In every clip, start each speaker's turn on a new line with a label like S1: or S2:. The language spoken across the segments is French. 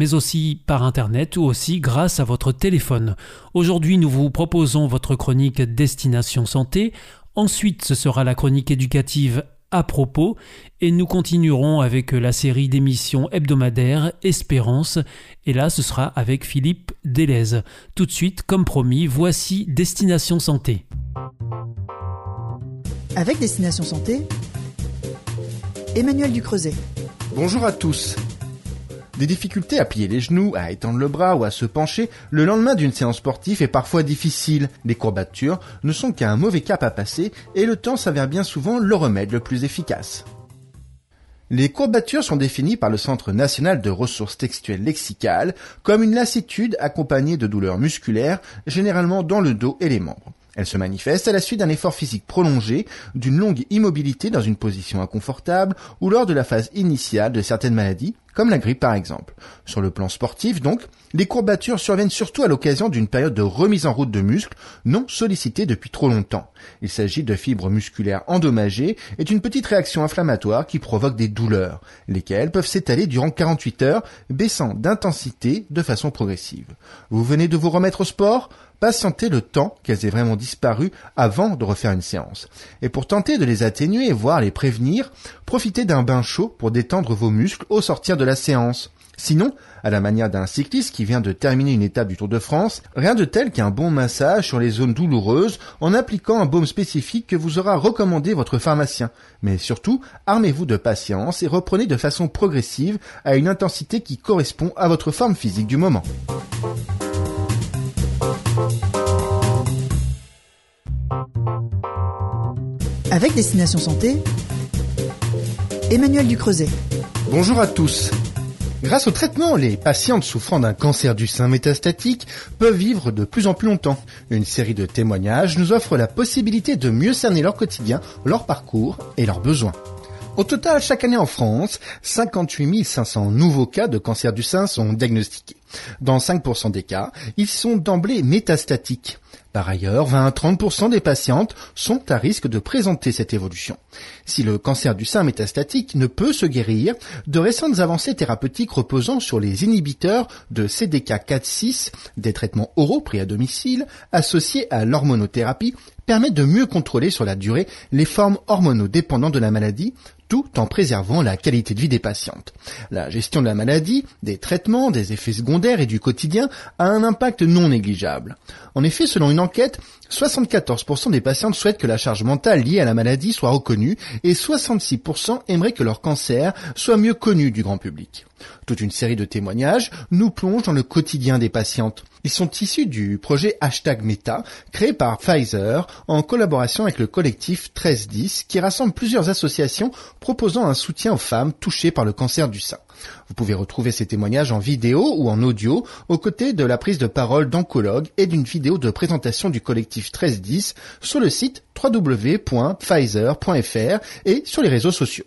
S1: mais aussi par Internet ou aussi grâce à votre téléphone. Aujourd'hui, nous vous proposons votre chronique Destination Santé. Ensuite, ce sera la chronique éducative à propos et nous continuerons avec la série d'émissions hebdomadaires Espérance et là ce sera avec Philippe Delez. Tout de suite, comme promis, voici Destination Santé.
S2: Avec Destination Santé, Emmanuel Ducreuset.
S3: Bonjour à tous. Des difficultés à plier les genoux, à étendre le bras ou à se pencher le lendemain d'une séance sportive est parfois difficile. Les courbatures ne sont qu'un mauvais cap à passer et le temps s'avère bien souvent le remède le plus efficace. Les courbatures sont définies par le Centre national de ressources textuelles lexicales comme une lassitude accompagnée de douleurs musculaires, généralement dans le dos et les membres. Elle se manifeste à la suite d'un effort physique prolongé, d'une longue immobilité dans une position inconfortable ou lors de la phase initiale de certaines maladies, comme la grippe par exemple. Sur le plan sportif donc, les courbatures surviennent surtout à l'occasion d'une période de remise en route de muscles non sollicitée depuis trop longtemps. Il s'agit de fibres musculaires endommagées et d'une petite réaction inflammatoire qui provoque des douleurs, lesquelles peuvent s'étaler durant 48 heures, baissant d'intensité de façon progressive. Vous venez de vous remettre au sport? Patientez le temps qu'elles aient vraiment disparu avant de refaire une séance. Et pour tenter de les atténuer, voire les prévenir, profitez d'un bain chaud pour détendre vos muscles au sortir de la séance. Sinon, à la manière d'un cycliste qui vient de terminer une étape du Tour de France, rien de tel qu'un bon massage sur les zones douloureuses en appliquant un baume spécifique que vous aura recommandé votre pharmacien. Mais surtout, armez-vous de patience et reprenez de façon progressive à une intensité qui correspond à votre forme physique du moment.
S2: Avec Destination Santé, Emmanuel Ducreuset.
S3: Bonjour à tous. Grâce au traitement, les patientes souffrant d'un cancer du sein métastatique peuvent vivre de plus en plus longtemps. Une série de témoignages nous offre la possibilité de mieux cerner leur quotidien, leur parcours et leurs besoins. Au total, chaque année en France, 58 500 nouveaux cas de cancer du sein sont diagnostiqués. Dans 5% des cas, ils sont d'emblée métastatiques. Par ailleurs, 20 à 30% des patientes sont à risque de présenter cette évolution. Si le cancer du sein métastatique ne peut se guérir, de récentes avancées thérapeutiques reposant sur les inhibiteurs de CDK4-6, des traitements oraux pris à domicile, associés à l'hormonothérapie, permettent de mieux contrôler sur la durée les formes hormonodépendantes de la maladie, tout en préservant la qualité de vie des patientes. La gestion de la maladie, des traitements, des effets secondaires et du quotidien a un impact non négligeable. En effet, selon une enquête, 74% des patientes souhaitent que la charge mentale liée à la maladie soit reconnue et 66% aimeraient que leur cancer soit mieux connu du grand public. Toute une série de témoignages nous plonge dans le quotidien des patientes. Ils sont issus du projet Hashtag Meta, créé par Pfizer en collaboration avec le collectif 1310 qui rassemble plusieurs associations proposant un soutien aux femmes touchées par le cancer du sein. Vous pouvez retrouver ces témoignages en vidéo ou en audio aux côtés de la prise de parole d'oncologues et d'une vidéo de présentation du collectif 1310 sur le site www.pfizer.fr et sur les réseaux sociaux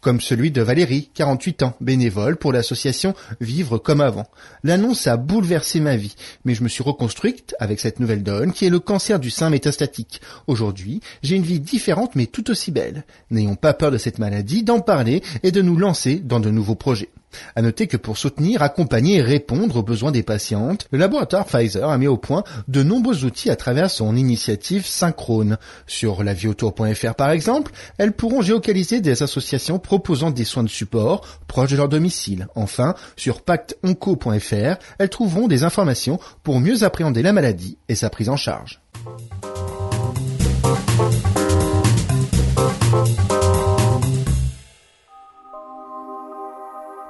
S3: comme celui de Valérie, 48 ans, bénévole pour l'association Vivre comme avant. L'annonce a bouleversé ma vie, mais je me suis reconstruite avec cette nouvelle donne qui est le cancer du sein métastatique. Aujourd'hui, j'ai une vie différente mais tout aussi belle. N'ayons pas peur de cette maladie, d'en parler et de nous lancer dans de nouveaux projets. À noter que pour soutenir, accompagner et répondre aux besoins des patientes, le laboratoire Pfizer a mis au point de nombreux outils à travers son initiative synchrone. Sur laviotour.fr par exemple, elles pourront géocaliser des associations proposant des soins de support proches de leur domicile. Enfin, sur pactonco.fr, elles trouveront des informations pour mieux appréhender la maladie et sa prise en charge.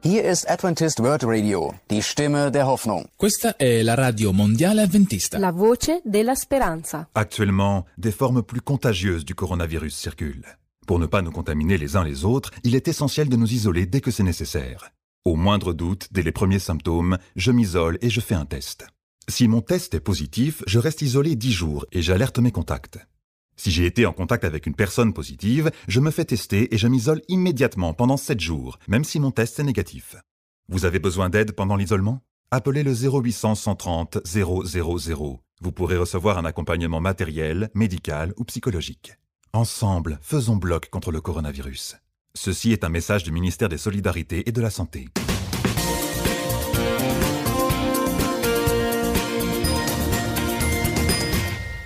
S4: Hier ist Adventist World Radio, die Stimme der Hoffnung.
S5: Questa è la radio mondiale adventista.
S6: La voce della speranza.
S7: Actuellement, des formes plus contagieuses du coronavirus circulent. Pour ne pas nous contaminer les uns les autres, il est essentiel de nous isoler dès que c'est nécessaire. Au moindre doute, dès les premiers symptômes, je m'isole et je fais un test. Si mon test est positif, je reste isolé 10 jours et j'alerte mes contacts. Si j'ai été en contact avec une personne positive, je me fais tester et je m'isole immédiatement pendant 7 jours, même si mon test est négatif. Vous avez besoin d'aide pendant l'isolement? Appelez le 0800 130 000. Vous pourrez recevoir un accompagnement matériel, médical ou psychologique. Ensemble, faisons bloc contre le coronavirus. Ceci est un message du ministère des Solidarités et de la Santé.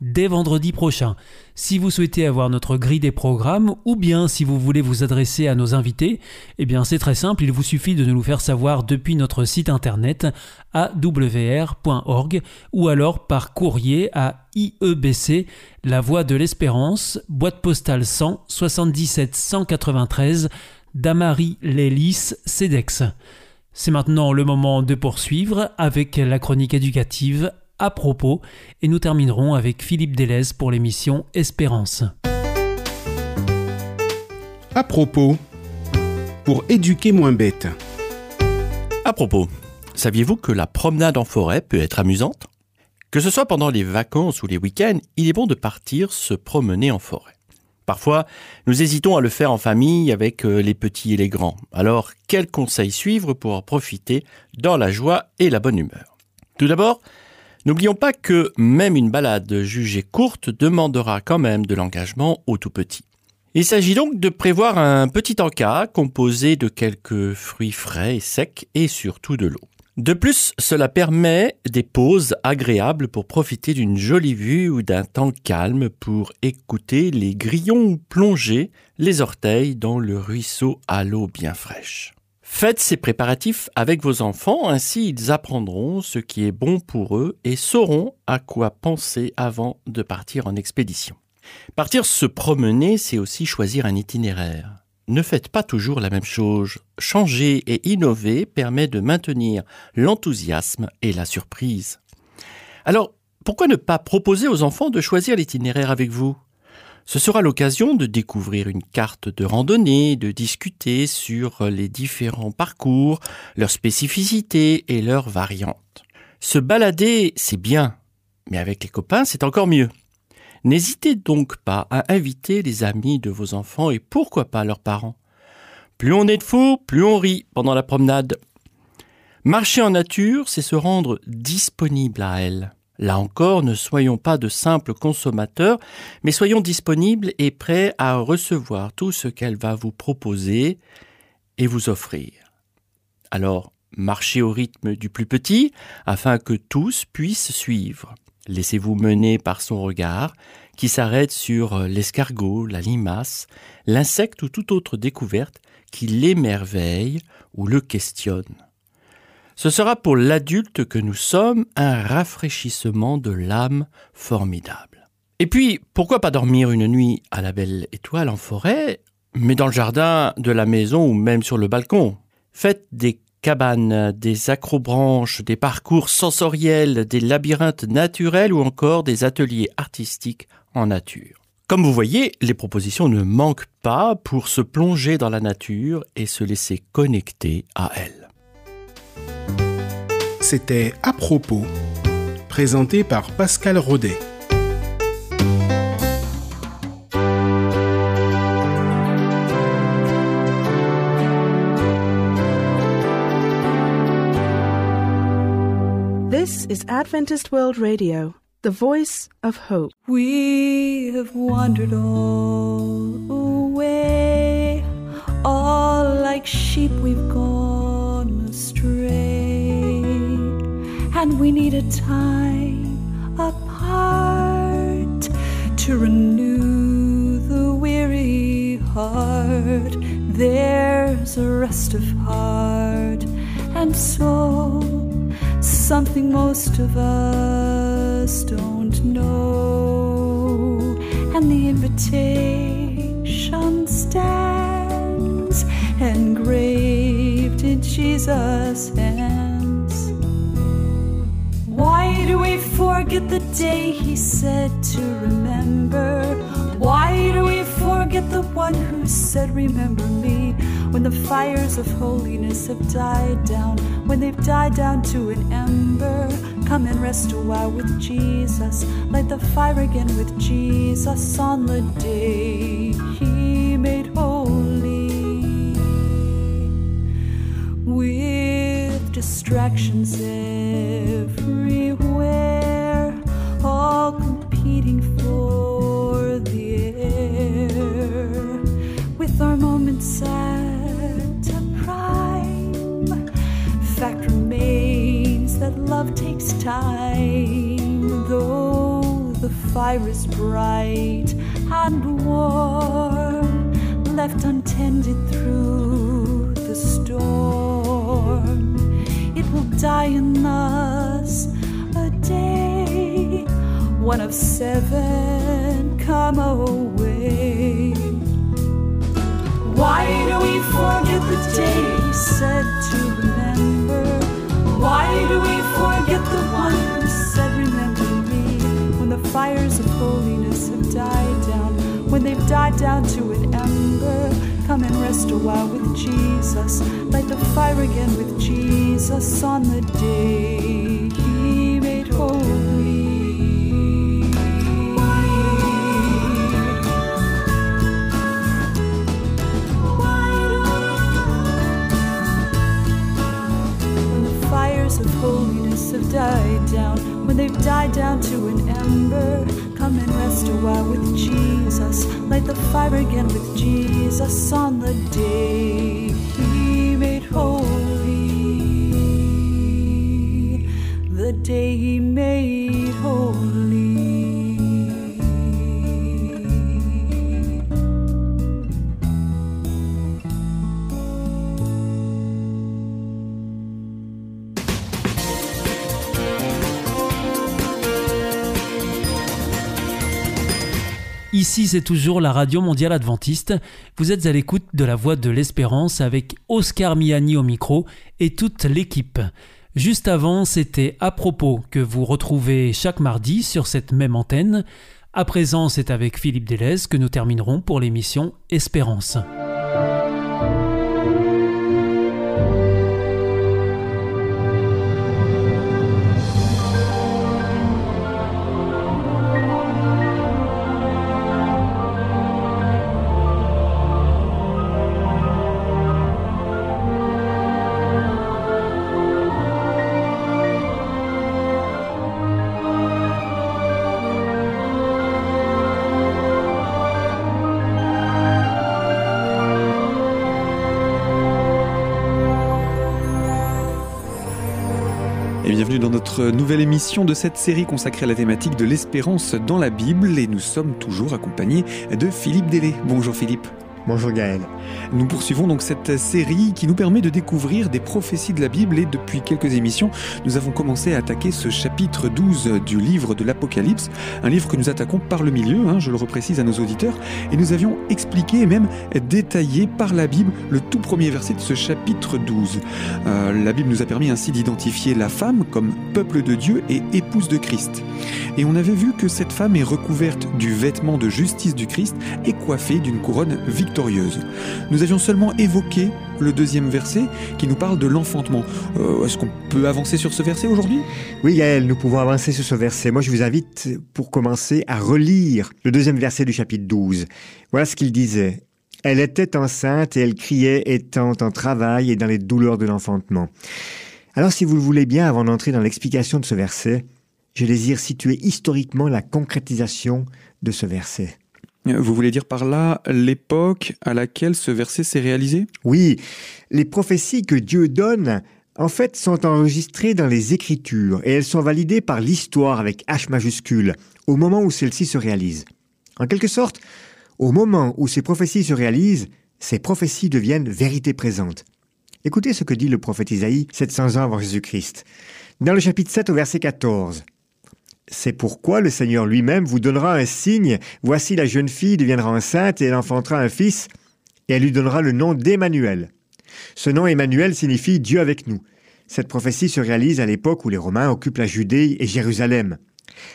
S1: dès vendredi prochain. Si vous souhaitez avoir notre grille des programmes ou bien si vous voulez vous adresser à nos invités, eh bien c'est très simple, il vous suffit de nous le faire savoir depuis notre site internet awr.org ou alors par courrier à IEBC, La Voix de l'Espérance, boîte postale 100 77 193 Damary Lélis, CEDEX. C'est maintenant le moment de poursuivre avec la chronique éducative à propos et nous terminerons avec Philippe Delez pour l'émission Espérance.
S8: À propos, pour éduquer moins bête.
S9: À propos, saviez-vous que la promenade en forêt peut être amusante? Que ce soit pendant les vacances ou les week-ends, il est bon de partir se promener en forêt. Parfois, nous hésitons à le faire en famille avec euh, les petits et les grands. Alors, quels conseils suivre pour en profiter dans la joie et la bonne humeur? Tout d'abord, N'oublions pas que même une balade jugée courte demandera quand même de l'engagement au tout petit. Il s'agit donc de prévoir un petit encas composé de quelques fruits frais et secs et surtout de l'eau. De plus, cela permet des pauses agréables pour profiter d'une jolie vue ou d'un temps calme pour écouter les grillons ou plonger les orteils dans le ruisseau à l'eau bien fraîche. Faites ces préparatifs avec vos enfants, ainsi ils apprendront ce qui est bon pour eux et sauront à quoi penser avant de partir en expédition. Partir se promener, c'est aussi choisir un itinéraire. Ne faites pas toujours la même chose. Changer et innover permet de maintenir l'enthousiasme et la surprise. Alors, pourquoi ne pas proposer aux enfants de choisir l'itinéraire avec vous? Ce sera l'occasion de découvrir une carte de randonnée, de discuter sur les différents parcours, leurs spécificités et leurs variantes. Se balader, c'est bien, mais avec les copains, c'est encore mieux. N'hésitez donc pas à inviter les amis de vos enfants et pourquoi pas leurs parents. Plus on est de fous, plus on rit pendant la promenade. Marcher en nature, c'est se rendre disponible à elle. Là encore, ne soyons pas de simples consommateurs, mais soyons disponibles et prêts à recevoir tout ce qu'elle va vous proposer et vous offrir. Alors, marchez au rythme du plus petit afin que tous puissent suivre. Laissez-vous mener par son regard qui s'arrête sur l'escargot, la limace, l'insecte ou toute autre découverte qui l'émerveille ou le questionne. Ce sera pour l'adulte que nous sommes un rafraîchissement de l'âme formidable. Et puis, pourquoi pas dormir une nuit à la belle étoile en forêt, mais dans le jardin de la maison ou même sur le balcon? Faites des cabanes, des acrobranches, des parcours sensoriels, des labyrinthes naturels ou encore des ateliers artistiques en nature. Comme vous voyez, les propositions ne manquent pas pour se plonger dans la nature et se laisser connecter à elle.
S8: C'était À propos, présenté par Pascal Rodet.
S10: This is Adventist World Radio, the voice of hope.
S11: We have wandered all away, we need a time, apart to renew the weary heart. There's a rest of heart and soul, something most of us don't know. And the invitation stands engraved in Jesus' forget the day he said to remember? Why do we forget the one who said, Remember me? When the fires of holiness have died down, when they've died down to an ember, come and rest a while with Jesus. Light the fire again with Jesus on the day he made holy. With distractions everywhere, love takes time. Though the fire is bright and warm, left untended through the storm, it will die in us a day. One of seven come away. Why do we forget the day said to remember? Down to an ember, come and rest a while with Jesus. Light the fire again with Jesus on the day he made holy. When the fires of holiness have died down, when they've died down to an ember, rest a while with Jesus. Light the fire again with Jesus on the day he made holy. The day he
S1: Ici, c'est toujours la Radio Mondiale Adventiste. Vous êtes à l'écoute de la Voix de l'Espérance avec Oscar Miani au micro et toute l'équipe. Juste avant, c'était à propos que vous retrouvez chaque mardi sur cette même antenne. À présent, c'est avec Philippe Delez que nous terminerons pour l'émission Espérance.
S12: Bienvenue dans notre nouvelle émission de cette série consacrée à la thématique de l'espérance dans la Bible. Et nous sommes toujours accompagnés de Philippe Délé. Bonjour Philippe.
S13: Bonjour Gaël.
S12: Nous poursuivons donc cette série qui nous permet de découvrir des prophéties de la Bible et depuis quelques émissions, nous avons commencé à attaquer ce chapitre 12 du livre de l'Apocalypse, un livre que nous attaquons par le milieu, hein, je le reprécise à nos auditeurs, et nous avions expliqué et même détaillé par la Bible le tout premier verset de ce chapitre 12. Euh, la Bible nous a permis ainsi d'identifier la femme comme peuple de Dieu et épouse de Christ. Et on avait vu que cette femme est recouverte du vêtement de justice du Christ et coiffée d'une couronne victorieuse. Nous avions seulement évoqué le deuxième verset qui nous parle de l'enfantement. Euh, Est-ce qu'on peut avancer sur ce verset aujourd'hui?
S13: Oui Gaël, nous pouvons avancer sur ce verset. Moi je vous invite pour commencer à relire le deuxième verset du chapitre 12. Voilà ce qu'il disait. Elle était enceinte et elle criait étant en travail et dans les douleurs de l'enfantement. Alors si vous le voulez bien, avant d'entrer dans l'explication de ce verset, je désire situer historiquement la concrétisation de ce verset.
S12: Vous voulez dire par là l'époque à laquelle ce verset s'est réalisé?
S13: Oui, les prophéties que Dieu donne, en fait, sont enregistrées dans les Écritures et elles sont validées par l'histoire avec H majuscule au moment où celle-ci se réalise. En quelque sorte, au moment où ces prophéties se réalisent, ces prophéties deviennent vérité présente. Écoutez ce que dit le prophète Isaïe 700 ans avant Jésus-Christ. Dans le chapitre 7 au verset 14. C'est pourquoi le Seigneur lui-même vous donnera un signe. Voici la jeune fille deviendra enceinte et elle enfantera un fils et elle lui donnera le nom d'Emmanuel. Ce nom Emmanuel signifie Dieu avec nous. Cette prophétie se réalise à l'époque où les Romains occupent la Judée et Jérusalem.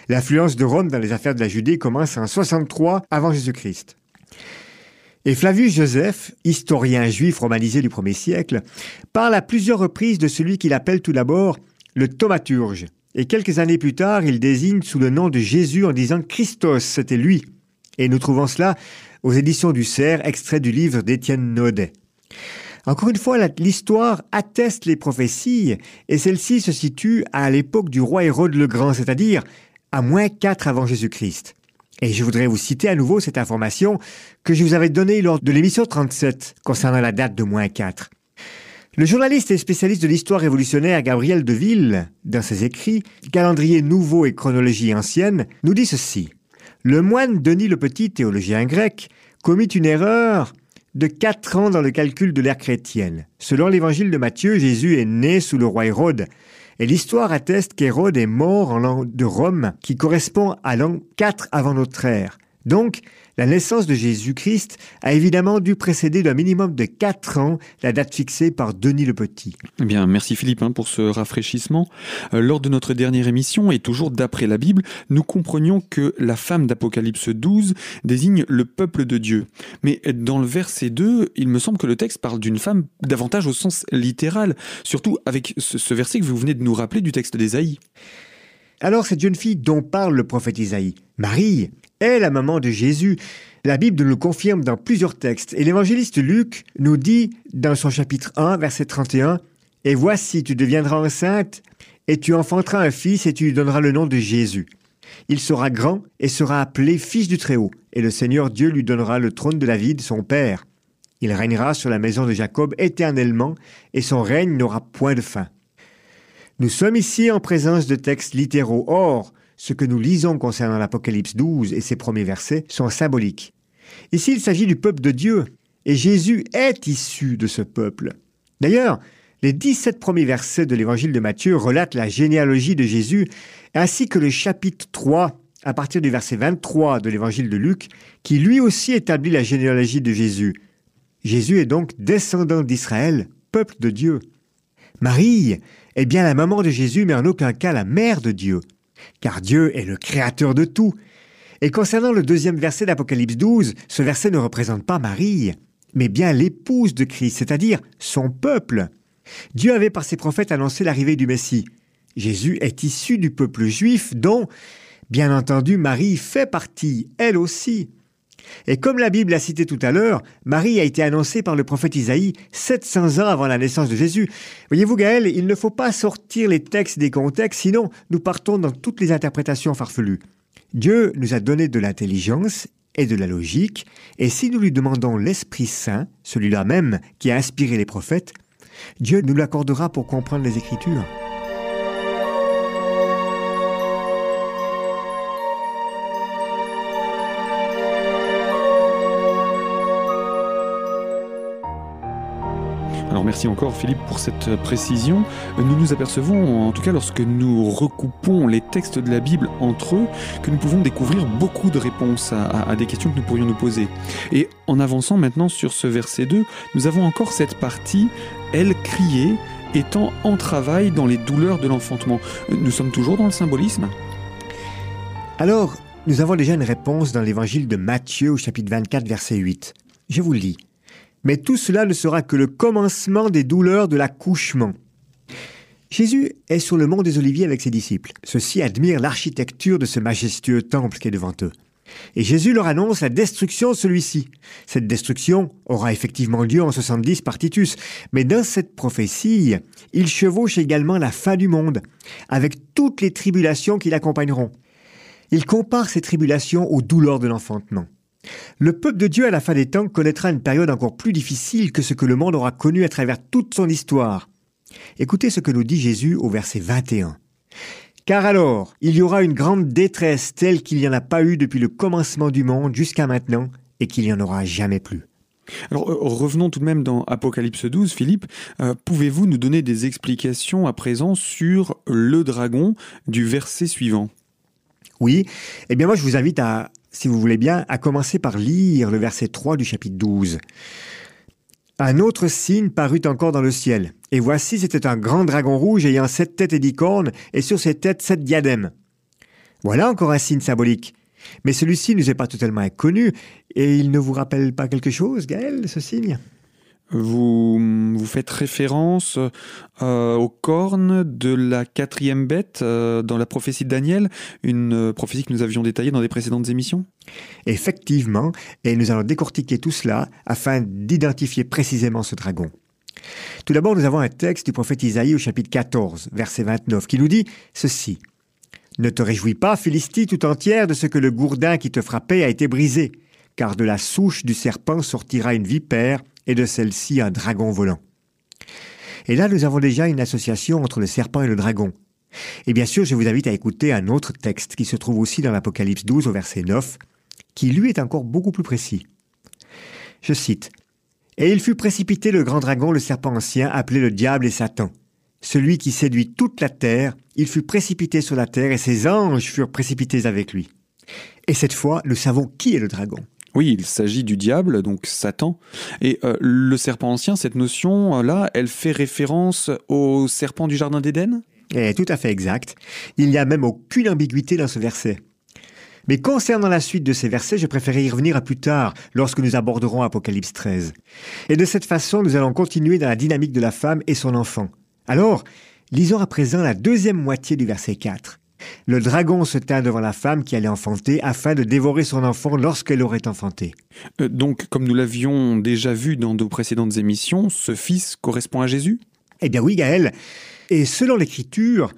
S13: L'influence de Rome dans les affaires de la Judée commence en 63 avant Jésus-Christ. Et Flavius Joseph, historien juif romanisé du 1er siècle, parle à plusieurs reprises de celui qu'il appelle tout d'abord le thaumaturge. Et quelques années plus tard, il désigne sous le nom de Jésus en disant Christos, c'était lui. Et nous trouvons cela aux éditions du Cerf, extrait du livre d'Étienne Naudet. Encore une fois, l'histoire atteste les prophéties, et celle-ci se situe à l'époque du roi Hérode le Grand, c'est-à-dire à moins 4 avant Jésus-Christ. Et je voudrais vous citer à nouveau cette information que je vous avais donnée lors de l'émission 37 concernant la date de moins 4. Le journaliste et spécialiste de l'histoire révolutionnaire Gabriel Deville, dans ses écrits Calendrier nouveau et chronologie ancienne, nous dit ceci. Le moine Denis le Petit, théologien grec, commit une erreur de quatre ans dans le calcul de l'ère chrétienne. Selon l'évangile de Matthieu, Jésus est né sous le roi Hérode, et l'histoire atteste qu'Hérode est mort en l'an de Rome, qui correspond à l'an 4 avant notre ère. Donc, la naissance de Jésus-Christ a évidemment dû précéder d'un minimum de 4 ans la date fixée par Denis le Petit.
S12: Eh bien, merci Philippe hein, pour ce rafraîchissement. Euh, lors de notre dernière émission, et toujours d'après la Bible, nous comprenions que la femme d'Apocalypse 12 désigne le peuple de Dieu. Mais dans le verset 2, il me semble que le texte parle d'une femme davantage au sens littéral, surtout avec ce, ce verset que vous venez de nous rappeler du texte d'Ésaïe.
S13: Alors cette jeune fille dont parle le prophète Isaïe, Marie, est la maman de Jésus. La Bible nous le confirme dans plusieurs textes. Et l'évangéliste Luc nous dit dans son chapitre 1, verset 31, Et voici, tu deviendras enceinte, et tu enfanteras un fils, et tu lui donneras le nom de Jésus. Il sera grand et sera appelé fils du Très-Haut, et le Seigneur Dieu lui donnera le trône de David, son père. Il régnera sur la maison de Jacob éternellement, et son règne n'aura point de fin. Nous sommes ici en présence de textes littéraux. Or, ce que nous lisons concernant l'Apocalypse 12 et ses premiers versets sont symboliques. Ici, il s'agit du peuple de Dieu, et Jésus est issu de ce peuple. D'ailleurs, les 17 premiers versets de l'évangile de Matthieu relatent la généalogie de Jésus, ainsi que le chapitre 3, à partir du verset 23 de l'évangile de Luc, qui lui aussi établit la généalogie de Jésus. Jésus est donc descendant d'Israël, peuple de Dieu. Marie est bien la maman de Jésus, mais en aucun cas la mère de Dieu car Dieu est le créateur de tout. Et concernant le deuxième verset d'Apocalypse 12, ce verset ne représente pas Marie, mais bien l'épouse de Christ, c'est-à-dire son peuple. Dieu avait par ses prophètes annoncé l'arrivée du Messie. Jésus est issu du peuple juif dont, bien entendu, Marie fait partie, elle aussi. Et comme la Bible l'a cité tout à l'heure, Marie a été annoncée par le prophète Isaïe 700 ans avant la naissance de Jésus. Voyez-vous Gaël, il ne faut pas sortir les textes des contextes, sinon nous partons dans toutes les interprétations farfelues. Dieu nous a donné de l'intelligence et de la logique, et si nous lui demandons l'Esprit Saint, celui-là même qui a inspiré les prophètes, Dieu nous l'accordera pour comprendre les Écritures.
S12: Merci encore Philippe pour cette précision. Nous nous apercevons, en tout cas lorsque nous recoupons les textes de la Bible entre eux, que nous pouvons découvrir beaucoup de réponses à, à des questions que nous pourrions nous poser. Et en avançant maintenant sur ce verset 2, nous avons encore cette partie, elle criait, étant en travail dans les douleurs de l'enfantement. Nous sommes toujours dans le symbolisme
S13: Alors, nous avons déjà une réponse dans l'évangile de Matthieu au chapitre 24, verset 8. Je vous le lis. Mais tout cela ne sera que le commencement des douleurs de l'accouchement. Jésus est sur le mont des Oliviers avec ses disciples. Ceux-ci admirent l'architecture de ce majestueux temple qui est devant eux. Et Jésus leur annonce la destruction de celui-ci. Cette destruction aura effectivement lieu en 70 par Titus, mais dans cette prophétie, il chevauche également la fin du monde, avec toutes les tribulations qui l'accompagneront. Il compare ces tribulations aux douleurs de l'enfantement. Le peuple de Dieu à la fin des temps connaîtra une période encore plus difficile que ce que le monde aura connu à travers toute son histoire. Écoutez ce que nous dit Jésus au verset 21. Car alors, il y aura une grande détresse telle qu'il n'y en a pas eu depuis le commencement du monde jusqu'à maintenant et qu'il n'y en aura jamais plus.
S12: Alors euh, revenons tout de même dans Apocalypse 12, Philippe. Euh, pouvez-vous nous donner des explications à présent sur le dragon du verset suivant?
S13: Oui, eh bien moi je vous invite à, si vous voulez bien, à commencer par lire le verset 3 du chapitre 12. Un autre signe parut encore dans le ciel, et voici c'était un grand dragon rouge ayant sept têtes et dix cornes, et sur ses têtes sept diadèmes. Voilà encore un signe symbolique. Mais celui-ci ne nous est pas totalement inconnu, et il ne vous rappelle pas quelque chose, Gaël, ce signe?
S12: Vous, faites référence euh, aux cornes de la quatrième bête euh, dans la prophétie de Daniel, une euh, prophétie que nous avions détaillée dans des précédentes émissions?
S13: Effectivement, et nous allons décortiquer tout cela afin d'identifier précisément ce dragon. Tout d'abord, nous avons un texte du prophète Isaïe au chapitre 14, verset 29, qui nous dit ceci. Ne te réjouis pas, Philistie tout entière, de ce que le gourdin qui te frappait a été brisé, car de la souche du serpent sortira une vipère, et de celle-ci un dragon volant. Et là, nous avons déjà une association entre le serpent et le dragon. Et bien sûr, je vous invite à écouter un autre texte qui se trouve aussi dans l'Apocalypse 12 au verset 9, qui lui est encore beaucoup plus précis. Je cite. Et il fut précipité le grand dragon, le serpent ancien, appelé le diable et Satan. Celui qui séduit toute la terre, il fut précipité sur la terre et ses anges furent précipités avec lui. Et cette fois, nous savons qui est le dragon.
S12: Oui, il s'agit du diable, donc Satan. Et euh, le serpent ancien, cette notion-là, elle fait référence au serpent du Jardin d'Éden?
S13: Eh, tout à fait exact. Il n'y a même aucune ambiguïté dans ce verset. Mais concernant la suite de ces versets, je préférais y revenir à plus tard, lorsque nous aborderons Apocalypse 13. Et de cette façon, nous allons continuer dans la dynamique de la femme et son enfant. Alors, lisons à présent la deuxième moitié du verset 4. Le dragon se tint devant la femme qui allait enfanter afin de dévorer son enfant lorsqu'elle aurait enfanté.
S12: Euh, donc, comme nous l'avions déjà vu dans nos précédentes émissions, ce fils correspond à Jésus?
S13: Eh bien oui, Gaël. Et selon l'Écriture,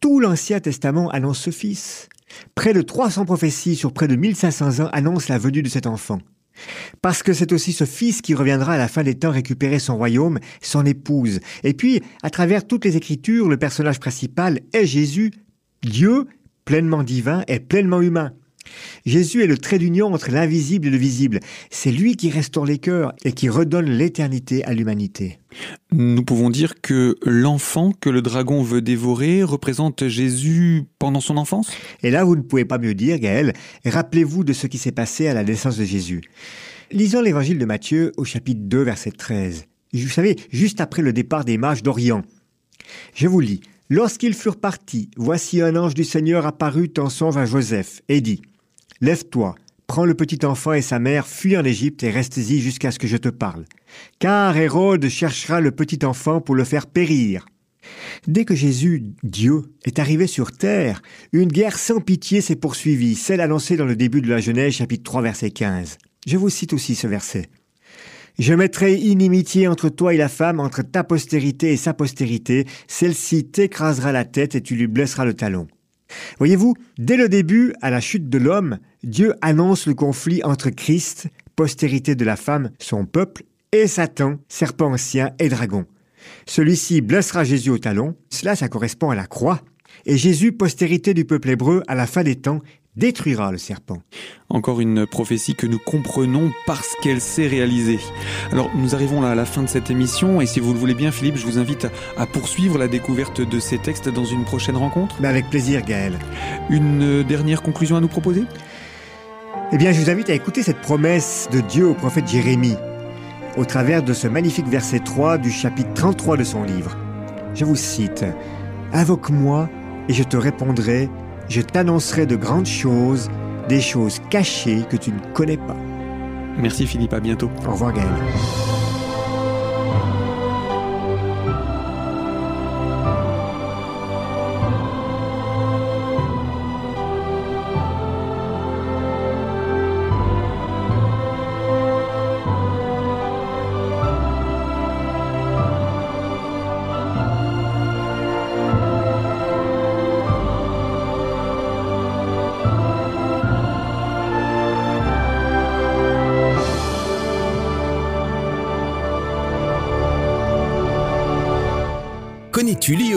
S13: tout l'Ancien Testament annonce ce fils. Près de 300 prophéties sur près de 1500 ans annoncent la venue de cet enfant. Parce que c'est aussi ce fils qui reviendra à la fin des temps récupérer son royaume, son épouse. Et puis, à travers toutes les Écritures, le personnage principal est Jésus, Dieu, pleinement divin, est pleinement humain. Jésus est le trait d'union entre l'invisible et le visible. C'est lui qui restaure les cœurs et qui redonne l'éternité à l'humanité.
S12: Nous pouvons dire que l'enfant que le dragon veut dévorer représente Jésus pendant son enfance?
S13: Et là, vous ne pouvez pas mieux dire, Gaël. Rappelez-vous de ce qui s'est passé à la naissance de Jésus. Lisons l'évangile de Matthieu au chapitre 2, verset 13. Vous savez, juste après le départ des mages d'Orient. Je vous lis. Lorsqu'ils furent partis, voici un ange du Seigneur apparut en songe à Joseph et dit Lève-toi, prends le petit enfant et sa mère, fuis en Égypte et reste-y jusqu'à ce que je te parle. Car Hérode cherchera le petit enfant pour le faire périr. Dès que Jésus, Dieu, est arrivé sur terre, une guerre sans pitié s'est poursuivie, celle annoncée dans le début de la Genèse chapitre 3 verset 15. Je vous cite aussi ce verset. Je mettrai inimitié entre toi et la femme, entre ta postérité et sa postérité. Celle-ci t'écrasera la tête et tu lui blesseras le talon. Voyez-vous, dès le début, à la chute de l'homme, Dieu annonce le conflit entre Christ, postérité de la femme, son peuple, et Satan, serpent ancien et dragon. Celui-ci blessera Jésus au talon, cela ça correspond à la croix, et Jésus, postérité du peuple hébreu, à la fin des temps, détruira le serpent.
S12: Encore une prophétie que nous comprenons parce qu'elle s'est réalisée. Alors nous arrivons là à la fin de cette émission et si vous le voulez bien Philippe, je vous invite à poursuivre la découverte de ces textes dans une prochaine rencontre.
S13: Mais avec plaisir Gaël.
S12: Une dernière conclusion à nous proposer?
S13: Eh bien je vous invite à écouter cette promesse de Dieu au prophète Jérémie au travers de ce magnifique verset 3 du chapitre 33 de son livre. Je vous cite Invoque-moi et je te répondrai je t'annoncerai de grandes choses, des choses cachées que tu ne connais pas.
S12: Merci Philippe, à bientôt.
S13: Au revoir Gaël.